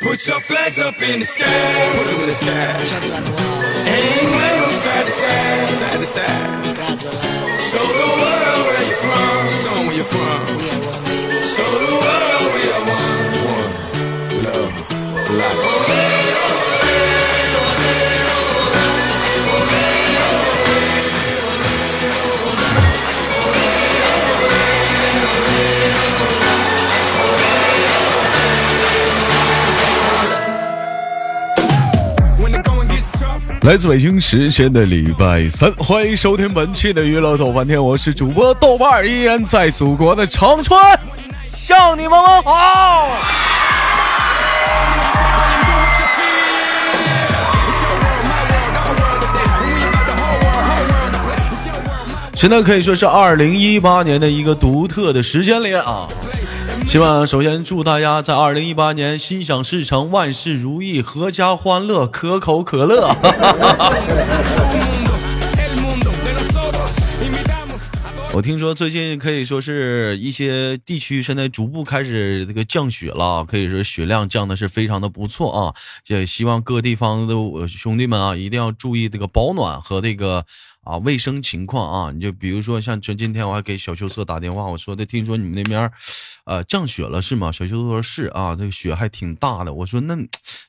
Put your flags up in the sky, put them in the sky. Wave them side to side, side to side. Show the world where you're from, show 'em where you're from. Show the world we are one, one. Love, life. 来自北京时间的礼拜三，欢迎收听本期的娱乐豆瓣天，我是主播豆瓣儿，依然在祖国的长春，向你们问好。现在可以说是二零一八年的一个独特的时间里啊。希望首先祝大家在二零一八年心想事成，万事如意，阖家欢乐，可口可乐。我听说最近可以说是一些地区现在逐步开始这个降雪了，可以说雪量降的是非常的不错啊。也希望各地方的兄弟们啊，一定要注意这个保暖和这个。啊，卫生情况啊，你就比如说像今今天我还给小秋色打电话，我说的听说你们那边，呃，降雪了是吗？小秋色说是啊，这个雪还挺大的。我说那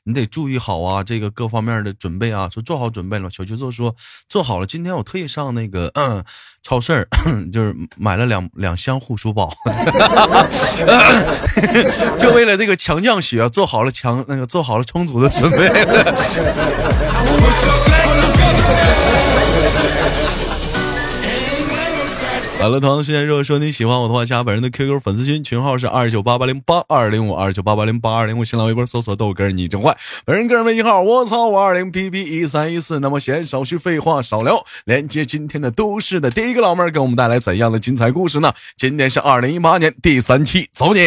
你得注意好啊，这个各方面的准备啊，说做好准备了。小秋色说做好了。今天我特意上那个嗯 超市，就是买了两两箱护舒宝 就为了这个强降雪，做好了强那个做好了充足的准备。好了，同样的时间，如果说你喜欢我的话，加本人的 QQ 粉丝群，群号是二九八八零八二零五二九八八零八二零五，新浪微博搜索豆哥你真坏，本人个人微信号我操五二零 pb 一三一四。那么闲少叙废话，少聊，连接今天的都市的第一个老妹儿，给我们带来怎样的精彩故事呢？今天是二零一八年第三期，走你！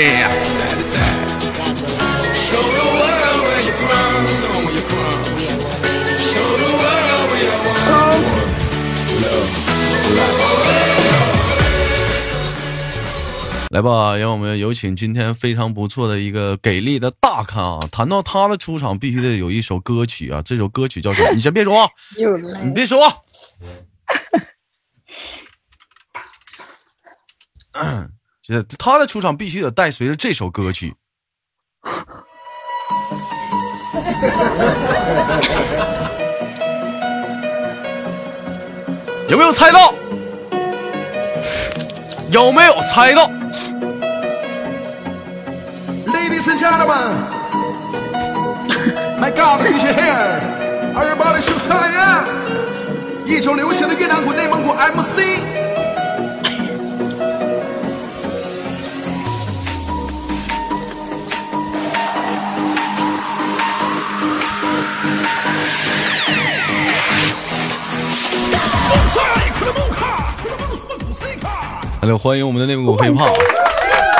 来吧，让我们有请今天非常不错的一个给力的大咖啊！谈到他的出场，必须得有一首歌曲啊！这首歌曲叫什么？你先别说啊，你别说。这他的出场必须得伴随着这首歌曲。有没有猜到？有没有猜到？Ladies and gentlemen, my God, DJ here, everybody show time! 一周流行的越南鼓内蒙古 MC。Hello，欢迎我们的内蒙古黑胖。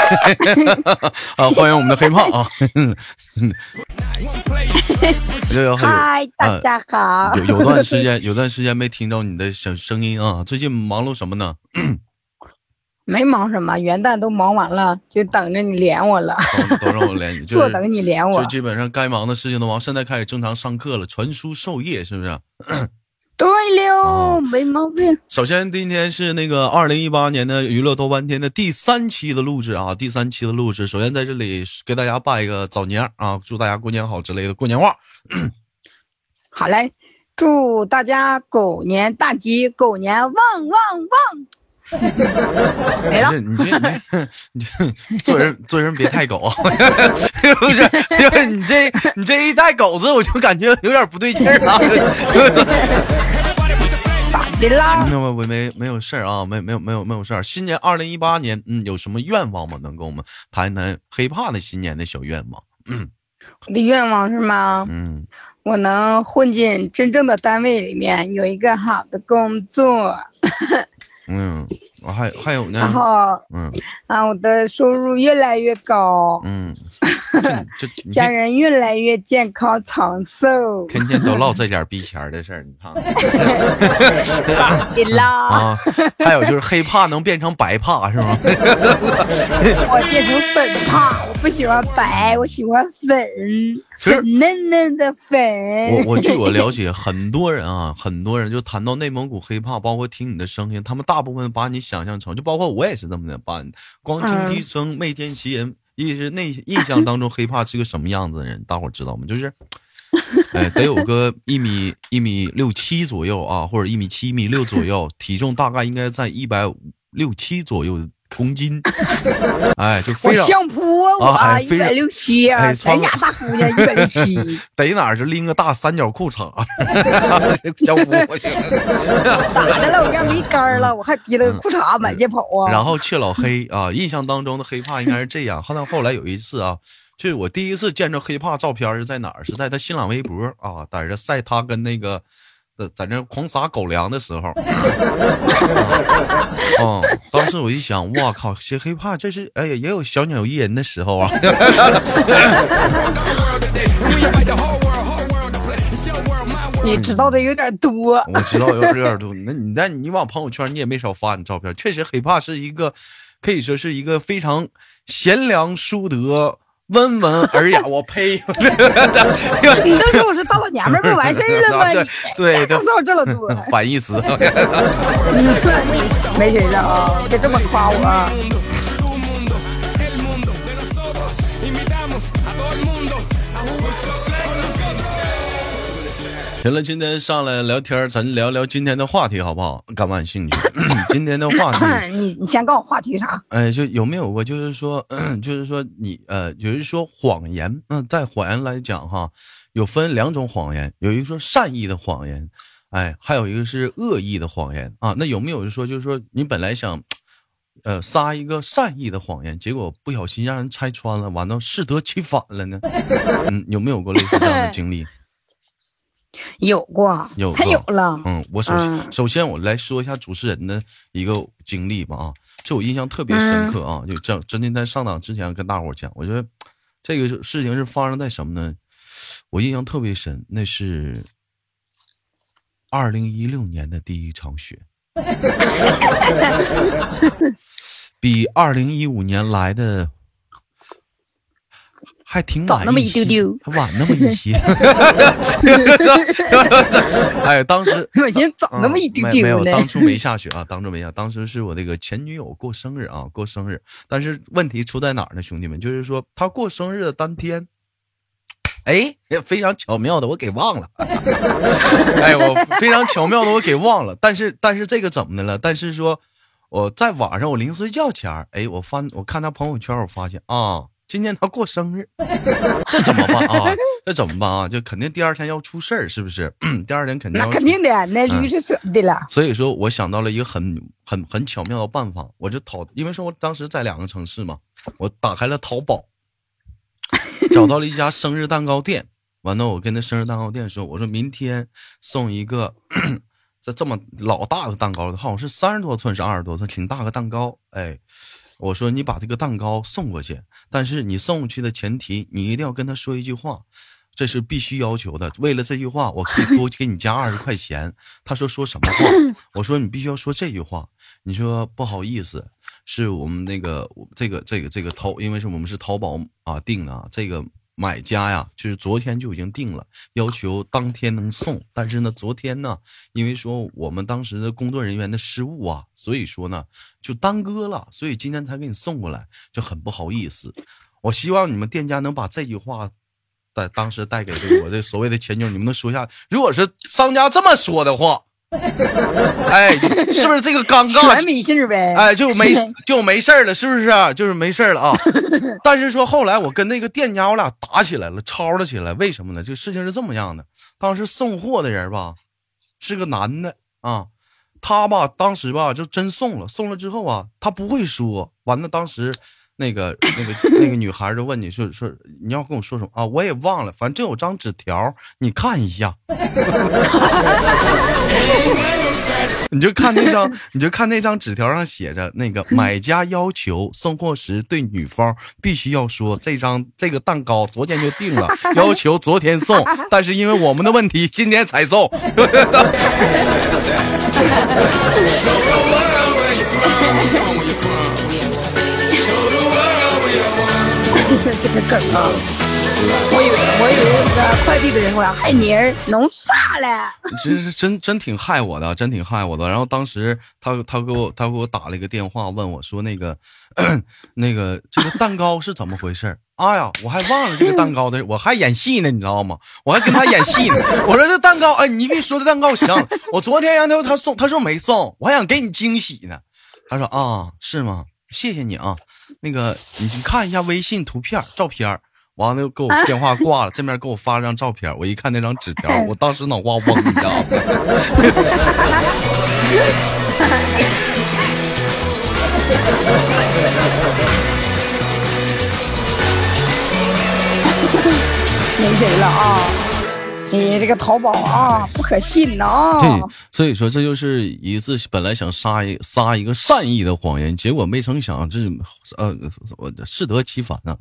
啊，欢迎我们的黑胖啊！嗨，大家好。有有段时间，有段时间没听到你的声声音啊。最近忙碌什么呢？没忙什么，元旦都忙完了，就等着你连我了。都让我连你，坐等你连我。就基本上该忙的事情都忙，现在开始正常上课了，传输授业，是不是？对了，没毛病。首先，今天是那个二零一八年的娱乐多半天的第三期的录制啊，第三期的录制。首先在这里给大家拜一个早年啊，祝大家过年好之类的过年话。好嘞，祝大家狗年大吉，狗年旺旺旺。没了，你这你这做人做人别太狗啊！不是，就是你这你这一带狗子，我就感觉有点不对劲儿 了。咋的啦？没没没没有事儿啊，没没有没有没有事儿。新年二零一八年，嗯，有什么愿望吗？能跟我们谈一谈黑怕的新年的小愿望？嗯，我的愿望是吗？嗯，我能混进真正的单位里面，有一个好的工作。嗯，还还有呢然，后嗯啊，我的收入越来越高，嗯，家人越来越健康长寿。天天都唠这点逼钱儿的事儿，你看对啦，啊，还有就是黑怕能变成白怕是吗？我变成粉怕，我不喜欢白，我喜欢粉，粉嫩嫩的粉。我我据我了解，很多人啊，很多人就谈到内蒙古黑怕，包括听你的声音，他们大部分把你想象成，就包括我也是这么的，把光听笛声没见其人，意是内印象当中黑怕是个什么样子的人，大伙知道吗？就是，哎，得有个一米一米六七左右啊，或者一米七、一米六左右，体重大概应该在一百六七左右公斤，哎，就我非常相扑啊，我一百六七啊，咱家大姑娘一百六七，得哪儿就拎个大三角裤衩，小夫过去。咋的了？我家没杆儿了，我还提了个裤衩满街跑啊。嗯然后去老黑啊，印象当中的黑怕应该是这样。后来后来有一次啊，就是我第一次见着黑怕照片是在哪儿？是在他新浪微博啊，在这晒他跟那个。在在那狂撒狗粮的时候，嗯，当时我一想，哇靠，这黑怕这是哎呀，也有小鸟依人的时候啊。你知道的有点多，我知道有有点多，那你那你往朋友圈你也没少发你照片，确实黑怕是一个可以说是一个非常贤良淑德、温文尔雅。我呸！你都说我是大老娘们儿，不完事儿了吗？你对 对告诉我这么多，反义词。没谁了啊，别这么夸我行了，今天上来聊天，咱聊聊今天的话题好不好？感不感兴趣？今天的话题。你你先告诉我话题啥？哎，就有没有过，就是说，就是说你呃，有人说谎言，嗯、在谎言来讲哈，有分两种谎言，有一个说善意的谎言，哎，还有一个是恶意的谎言啊。那有没有就说，就是说你本来想，呃，撒一个善意的谎言，结果不小心让人拆穿了，完了适得其反了呢？嗯，有没有过类似这样的经历？有过，有他有了。嗯，我首嗯首先我来说一下主持人的一个经历吧啊，这我印象特别深刻啊，就这真的在上档之前跟大伙讲，我觉得这个事情是发生在什么呢？我印象特别深，那是二零一六年的第一场雪，比二零一五年来的还挺晚早那么一些丢丢还晚那么一些。哎，当时我寻思早那么一丢嗯没没有，丢呢。当初没下雪啊，当初没下，当时是我那个前女友过生日啊，过生日。但是问题出在哪儿呢，兄弟们？就是说她过生日的当天，哎，非常巧妙的我给忘了，哎，我非常巧妙的我给忘了。但是但是这个怎么的了？但是说我在晚上我临睡觉前儿，哎，我翻我看她朋友圈，我发现啊。今天他过生日，这怎么办啊？这怎么办啊？就肯定第二天要出事儿，是不是？第二天肯定要肯定的，那驴是舍不得了。所以说我想到了一个很很很巧妙的办法，我就淘，因为说我当时在两个城市嘛，我打开了淘宝，找到了一家生日蛋糕店，完了我跟那生日蛋糕店说，我说明天送一个 这这么老大的蛋糕，好像是三十多寸是二十多寸，挺大个蛋糕，哎。我说你把这个蛋糕送过去，但是你送过去的前提，你一定要跟他说一句话，这是必须要求的。为了这句话，我可以多 给你加二十块钱。他说说什么话？我说你必须要说这句话。你说不好意思，是我们那个这个这个这个淘，因为是我们是淘宝啊订的啊，这个买家呀，就是昨天就已经定了，要求当天能送。但是呢，昨天呢，因为说我们当时的工作人员的失误啊，所以说呢就耽搁了，所以今天才给你送过来，就很不好意思。我希望你们店家能把这句话。在当时带给这我这所谓的前女友，你们能说一下？如果是商家这么说的话，哎，是不是这个尴尬全？没信儿呗。哎，就没就没事儿了，是不是、啊？就是没事儿了啊。但是说后来我跟那个店家我俩打起来了，吵了起来。为什么呢？这个事情是这么样的，当时送货的人吧是个男的啊，他吧当时吧就真送了，送了之后啊他不会说，完了当时那个那个那个女孩就问你说说你要跟我说什么啊？我也忘了，反正有张纸条，你看一下。你就看那张，你就看那张纸条上写着那个买家要求送货时对女方必须要说这张这个蛋糕昨天就定了，要求昨天送，但是因为我们的问题今天才送。one. 这个梗啊，我以为我以为那个快递的人我要害你儿，弄啥了？其实真真挺害我的，真挺害我的。然后当时他他给我他给我打了一个电话，问我说那个 那个这个蛋糕是怎么回事？哎呀，我还忘了这个蛋糕的，我还演戏呢，你知道吗？我还跟他演戏呢。我说这蛋糕，哎，你别说这蛋糕行，我昨天让他他送，他说没送，我还想给你惊喜呢。他说啊，是吗？谢谢你啊。那个你去看一下微信图片照片完了给我电话挂了，这边给我发了张照片，我一看那张纸条，我当时脑瓜嗡，一下？没谁了啊！你这个淘宝啊，不可信呐、对啊！，所以说这就是一次本来想撒一撒一个善意的谎言，结果没成想这呃我适得其反啊，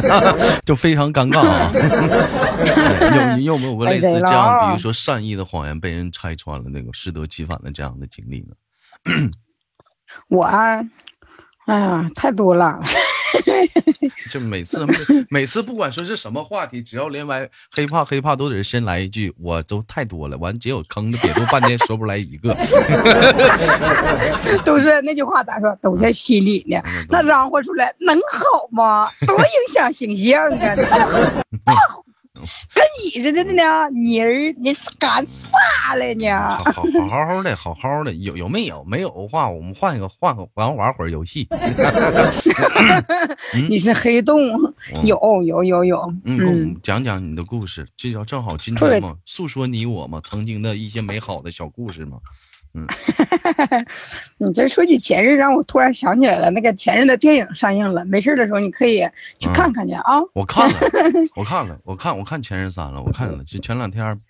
就非常尴尬啊。有你有没有过类似这样，比如说善意的谎言被人拆穿了，那个适得其反的这样的经历呢？我啊，哎呀，太多了。就每次每每次不管说是什么话题，只要连完黑怕黑怕，都得先来一句，我都太多了，完结果坑的瘪都半天说不出来一个。都是那句话咋说？都在心里呢嗯。那嚷呼出来能好吗？多影响形象啊！跟你似的呢，妮儿，你是干啥了呢？好好好好的，好好的，有有没有？没有的话，我们换一个，换个玩玩会儿游戏。你是黑洞？有有有有，嗯，讲讲你的故事，这叫正好今天嘛，诉说你我嘛曾经的一些美好的小故事嘛。你这说起前任，让我突然想起来了，那个前任的电影上映了，没事的时候你可以去看看去啊。我看了，我看了，我看我看《前任三》了，我看了。就前两天，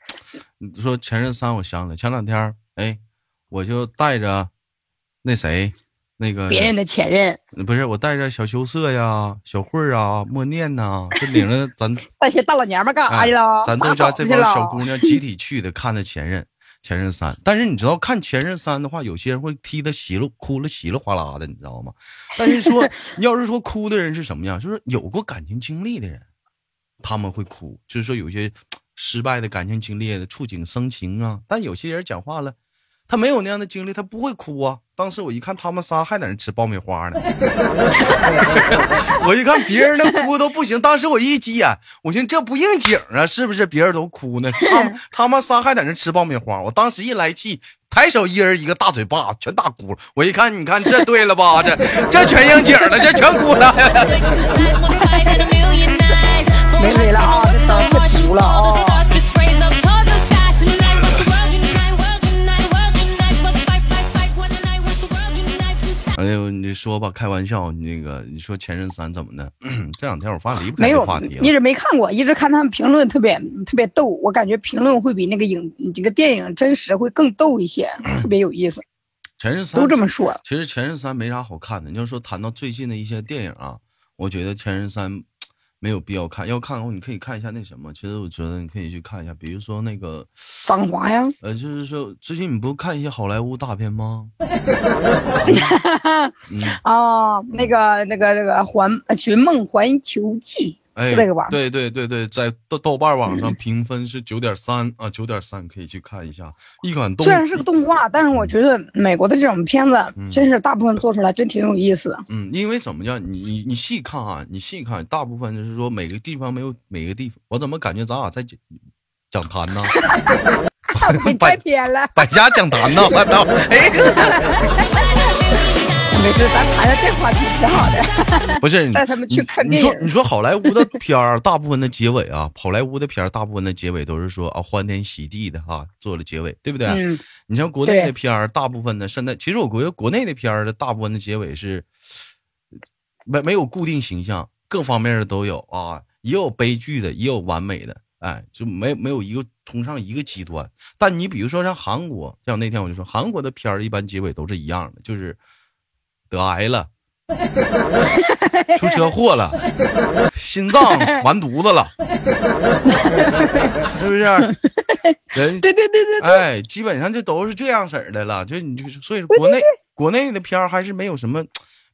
你说《前任三》，我想起来，前两天，哎，我就带着那谁，那个别人的前任，不是我带着小羞涩呀、小慧儿啊、默念呐、就领着咱那些大老娘们干啥哎去了？咱都家这帮小姑娘集体去的看的《前任》。前任三，但是你知道看《前任三》的话，有些人会踢的稀了哭了稀里哗啦的，你知道吗？但是说你要是说哭的人是什么样，就是有过感情经历的人，他们会哭，就是说有些失败的感情经历的触景生情啊。但有些人讲话了，他没有那样的经历，他不会哭啊。当时我一看他们仨还在那吃爆米花呢，我一看别人的哭都不行，当时我一急眼，我寻思这不应景啊，是不是？别人都哭呢，他们他们仨还在那吃爆米花，我当时一来气，抬手一人一个大嘴巴，全打哭了。我一看，你看这对了吧？这这全应景了，这全哭了。没没了啊，这声太足了啊。哎呦，你说吧，开玩笑，那个你说《前任三》怎么的？这两天我发现离不开这话题，一了。直没看过，一直看他们评论特别特别逗，我感觉评论会比那个影这个电影真实会更逗一些，特别有意思，前任三都这么说。其实《前任三》没啥好看的。你要说谈到最近的一些电影啊，我觉得《前任三》没有必要看。要看的话，你可以看一下那什么。其实我觉得你可以去看一下，比如说那个，芳华呀，呃，就是说最近你不看一些好莱坞大片吗？嗯，哦，那个那个那个环《寻梦环球记》哎，是这个吧？对对对对，在豆豆瓣网上评分是九点三啊，九点三可以去看一下。一款动虽然是个动画，但是我觉得美国的这种片子嗯真是大部分做出来真挺有意思的。嗯，因为怎么样，你你你细看啊，你细看，大部分就是说每个地方没有每个地方，我怎么感觉咱俩在讲讲坛呢？你太偏了，百家讲坛呢？我操！哎，没事，咱谈谈这话题挺好的。不是，你 带他们去看你电影说你说好莱坞的片儿，大部分的结尾啊，好莱坞的片儿大部分的结尾都是说啊欢天喜地的哈，做了结尾，对不对？嗯，你像国内的片儿，大部分的现在其实我觉得国内的片儿的大部分的结尾是没没有固定形象，各方面的都有啊，也有悲剧的，也有完美的，哎，就没没有一个崇尚一个极端。但你比如说像韩国，像那天我就说，韩国的片儿一般结尾都是一样的，就是得癌了，出车祸了，心脏完犊子了，是不是？人对对对对，哎，基本上这都是这样式儿的了。就你就是，所以说国内国内的片儿还是没有什么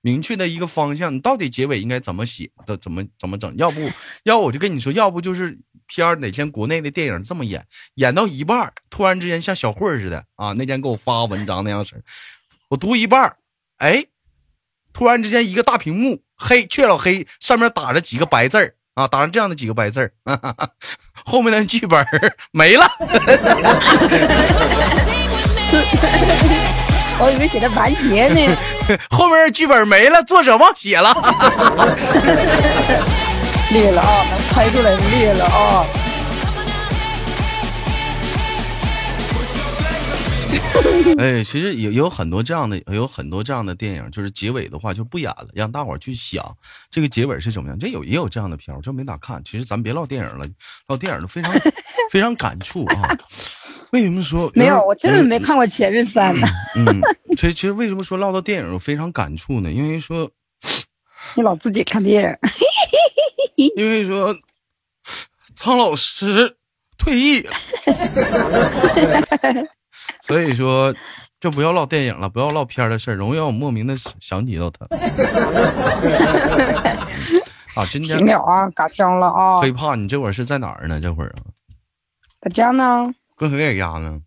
明确的一个方向，你到底结尾应该怎么写的，怎么怎么整？要不要我就跟你说，要不就是片儿哪天国内的电影这么演，演到一半儿，突然之间像小慧儿似的啊，那天给我发文章那样式儿，我读一半儿，哎，突然之间一个大屏幕黑，却老黑，上面打着几个白字儿啊，打上这样的几个白字儿，后面的剧本儿没了。我以为写的完结呢。后面剧本没了，作者忘写了。厉害了啊，能猜出来厉害了啊！哎，其实有有很多这样的，有很多这样的电影，就是结尾的话就不演了，让大伙儿去想这个结尾是怎么样。这有也有这样的片儿，我就没咋看。其实咱别唠电影了，唠电影都非常 非常感触啊。为什么说没有？我真的没看过《前任三》呢。嗯，所以其实为什么说唠到电影我非常感触呢？因为说，你老自己看电影，因为说，苍老师退役了，所以说就不要唠电影了，不要唠片儿的事儿，容易让我莫名的想起到他。啊，今天行了啊，嘎伤了啊！黑怕你这会儿是在哪儿呢？这会儿啊，在家呢，跟谁在家呢？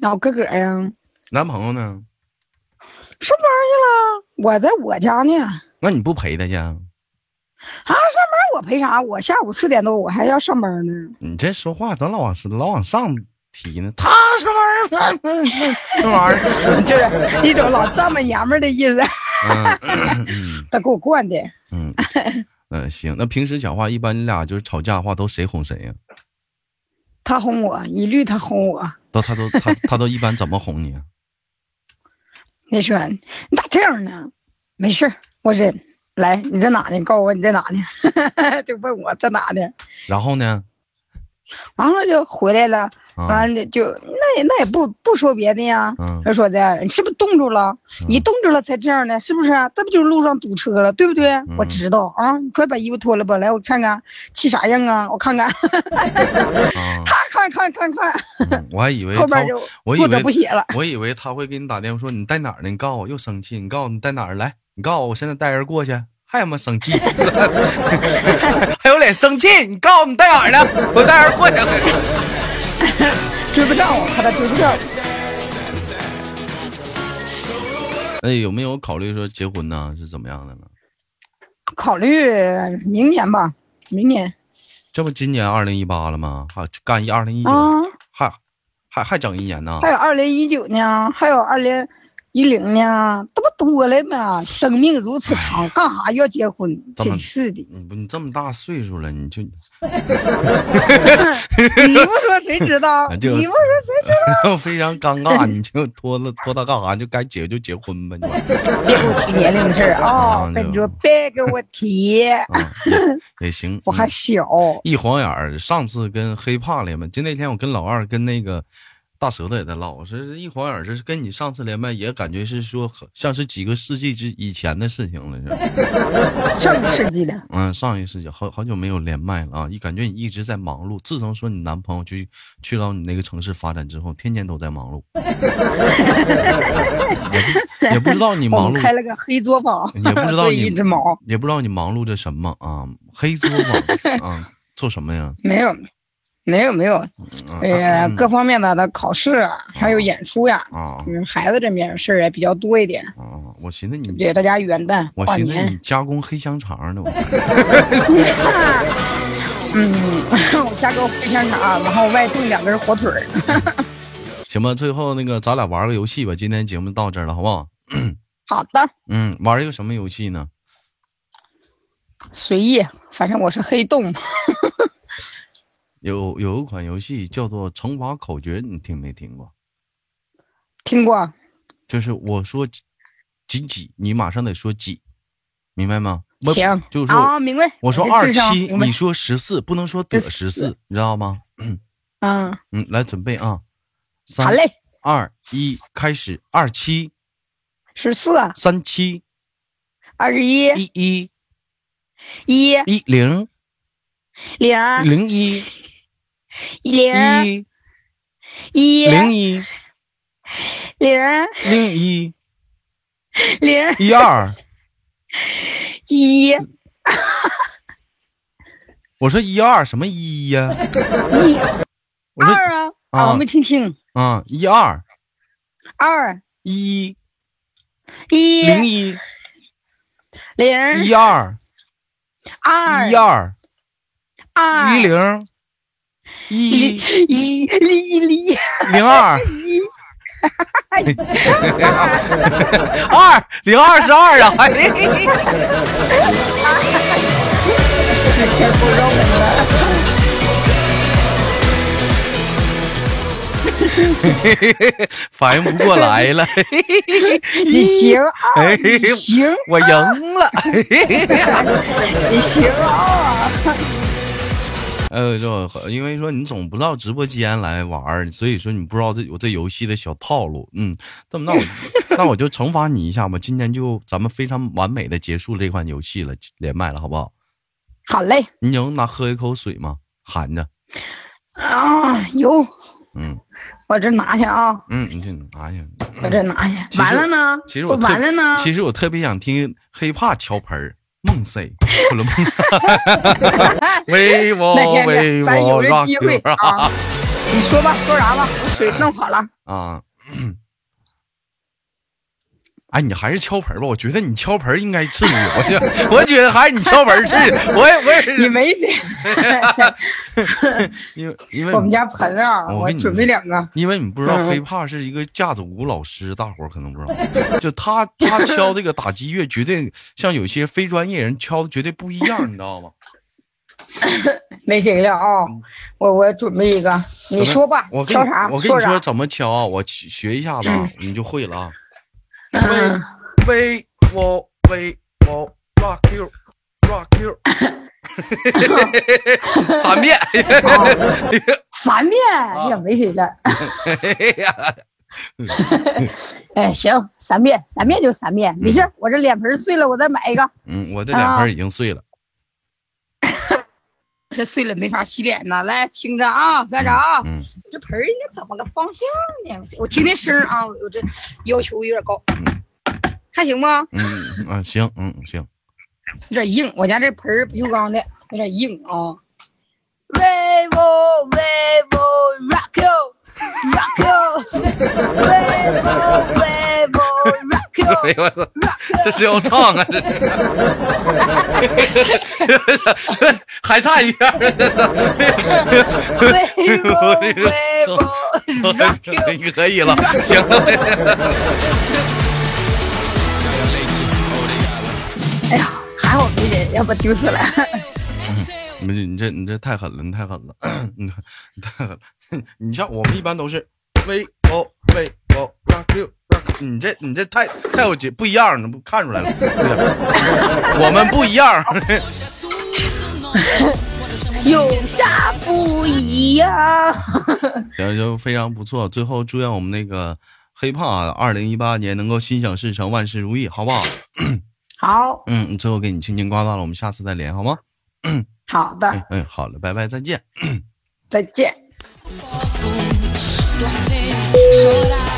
那我哥哥呀，男朋友呢？上班去了，我在我家呢。那你不陪他去？啊？啊，上班我陪啥？我下午四点多我还要上班呢。你这说话都老往老往上提呢。他上班那那玩意儿，就是一种老丈母娘们儿的意思。他给我惯的，嗯嗯，行。那平时讲话，一般你俩就是吵架的话，都谁哄谁呀？他哄我，一律他哄我。都他都他他都一般怎么哄你啊？你说你咋这样呢？没事我忍。来，你在哪呢？你告诉我你在哪呢？就问我在哪呢？然后呢？完了就回来了，完了就那也那也不不说别的呀。他说的你是不是冻住了？你冻住了才这样呢，是不是？这不就是路上堵车了，对不对？我知道啊，你快把衣服脱了吧，来我看看气啥样啊？我看看。他看看看看。我还以为后边就作者不写了。我以为他会给你打电话说你在哪儿呢？你告诉我又生气，你告诉我你在哪儿来？你告诉我，我现在带人过去，还他妈生气，还有脸生气？你告诉你在哪儿呢？我带人过去。追不上我，怕他追不上。哎，有没有考虑说结婚呢？是怎么样的呢？考虑明年吧，明年。这不今年二零一八了吗？还干一二零一九，还还还整一年呢？还有二零一九呢，还有二零。一零呢，这不多了吗？生命如此长，干啥要结婚？真是的！你不，你这么大岁数了，你就 你不说谁知道？你不说谁知道？非常尴尬，你就拖了拖他干啥？就该结就结婚吧，你别给我提年龄的事儿啊！跟你说，别给我提。也行，我还小。一晃眼儿，上次跟黑怕了嘛，就那天我跟老二跟那个。大舌头也在唠，这一晃眼，这是跟你上次连麦也感觉是说，像是几个世纪之以前的事情了，是 上个世纪的，嗯，上一个世纪，好好久没有连麦了啊！一感觉你一直在忙碌。自从说你男朋友去去到你那个城市发展之后，天天都在忙碌，也不也不知道你忙碌 开了个黑作坊，也不知道 你一直忙，也不知道你忙碌着什么啊？黑作坊啊，做什么呀？没有。没有没有，哎呀，各方面的的考试还有演出呀，嗯，孩子这面事儿也比较多一点。啊，我寻思你给大家元旦我寻思你加工黑香肠呢。嗯，我加工黑香肠，然后外炖两根火腿儿。行吧，最后那个咱俩玩个游戏吧。今天节目到这儿了，好不好？好的。嗯，玩一个什么游戏呢？随意，反正我是黑洞。有有一款游戏叫做乘法口诀，你听没听过？听过。就是我说几几，你马上得说几。明白吗？行，就是说，明白。我说二七，你说十四，不能说得十四，你知道吗？嗯 嗯，来准备啊，好嘞，二一，开始，二七，十四，三七，二十一，一一，一一零，零零一，零一，一零一，零零一，零一二。一，我说一二什么一呀？一，二啊啊！我没听清。啊，一二，二一，一零一，零一二，二一二，二一零，一一一零零二。二零二十二啊！反应不过来了。你行啊！行，我赢了。你行啊！呃，就因为说你总不到直播间来玩所以说你不知道这有这游戏的小套路。嗯，那么那我那我就惩罚你一下吧。今天就咱们非常完美的结束这款游戏了，连麦了，好不好？好嘞。你能拿喝一口水吗？含着。啊，有。嗯，我这拿去啊。嗯，你这拿去。我这拿去。完了呢？其实我完了呢。其实我特别想听黑怕敲盆儿。为 我为我让机会啊！你说吧，说啥吧？我水弄好了啊。哎，你还是敲盆吧，我觉得你敲盆应该刺激我，我觉得还是你敲盆刺激我。也我也你没谁，因为因为我们家盆啊，我准备两个。因为你不知道，飞怕是一个架子鼓老师，大伙儿可能不知道，就他他敲这个打击乐，绝对像有些非专业人敲的绝对不一样，你知道吗？没谁了啊，我我准备一个，你说吧，我敲啥？我跟你说怎么敲啊，我学一下子，你就会了啊。为为我为我 rock you rock you，三遍，三遍也没谁了。哎，行，三遍，三遍就三遍，没事。我这脸盆碎了，我再买一个。嗯，我这脸盆已经碎了。这碎了没法洗脸呢。来，听着啊，干啥啊？这盆应该怎么个方向呢？我听听声啊，我这要求有点高，还行不？嗯啊，行，嗯行。有点硬，我家这盆不锈钢的，有点硬啊。Rainbow, rock you，rock you，为我为我 rock you。哎呦我操，这是要唱啊！这是还差一片。为我为我 rock you。可以了，行了。哎呀，还好没人，要不丢死了。没，你这你这太狠了，你太狠了，你你太狠了。你像我们一般都是喂哦喂哦 rock you rock，你这你这太太有节不一样，不看出来了。我们不一样。有啥不一样？行，就非常不错。最后祝愿我们那个黑胖啊二零一八年能够心想事成，万事如意，好不好？好。嗯，最后给你轻轻挂断了，我们下次再连，好吗？好的，嗯，好了，拜拜，再见，再见。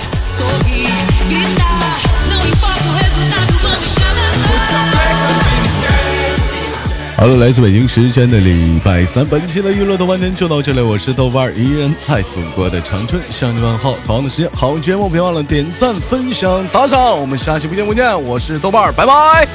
好了，来自北京时间的礼拜三，本期的娱乐豆瓣天就到这里，我是豆瓣儿依然在祖国的长春向你问好。同样的时间，好节目别忘了点赞、分享、打赏，我们下期不见不见。我是豆瓣儿拜拜。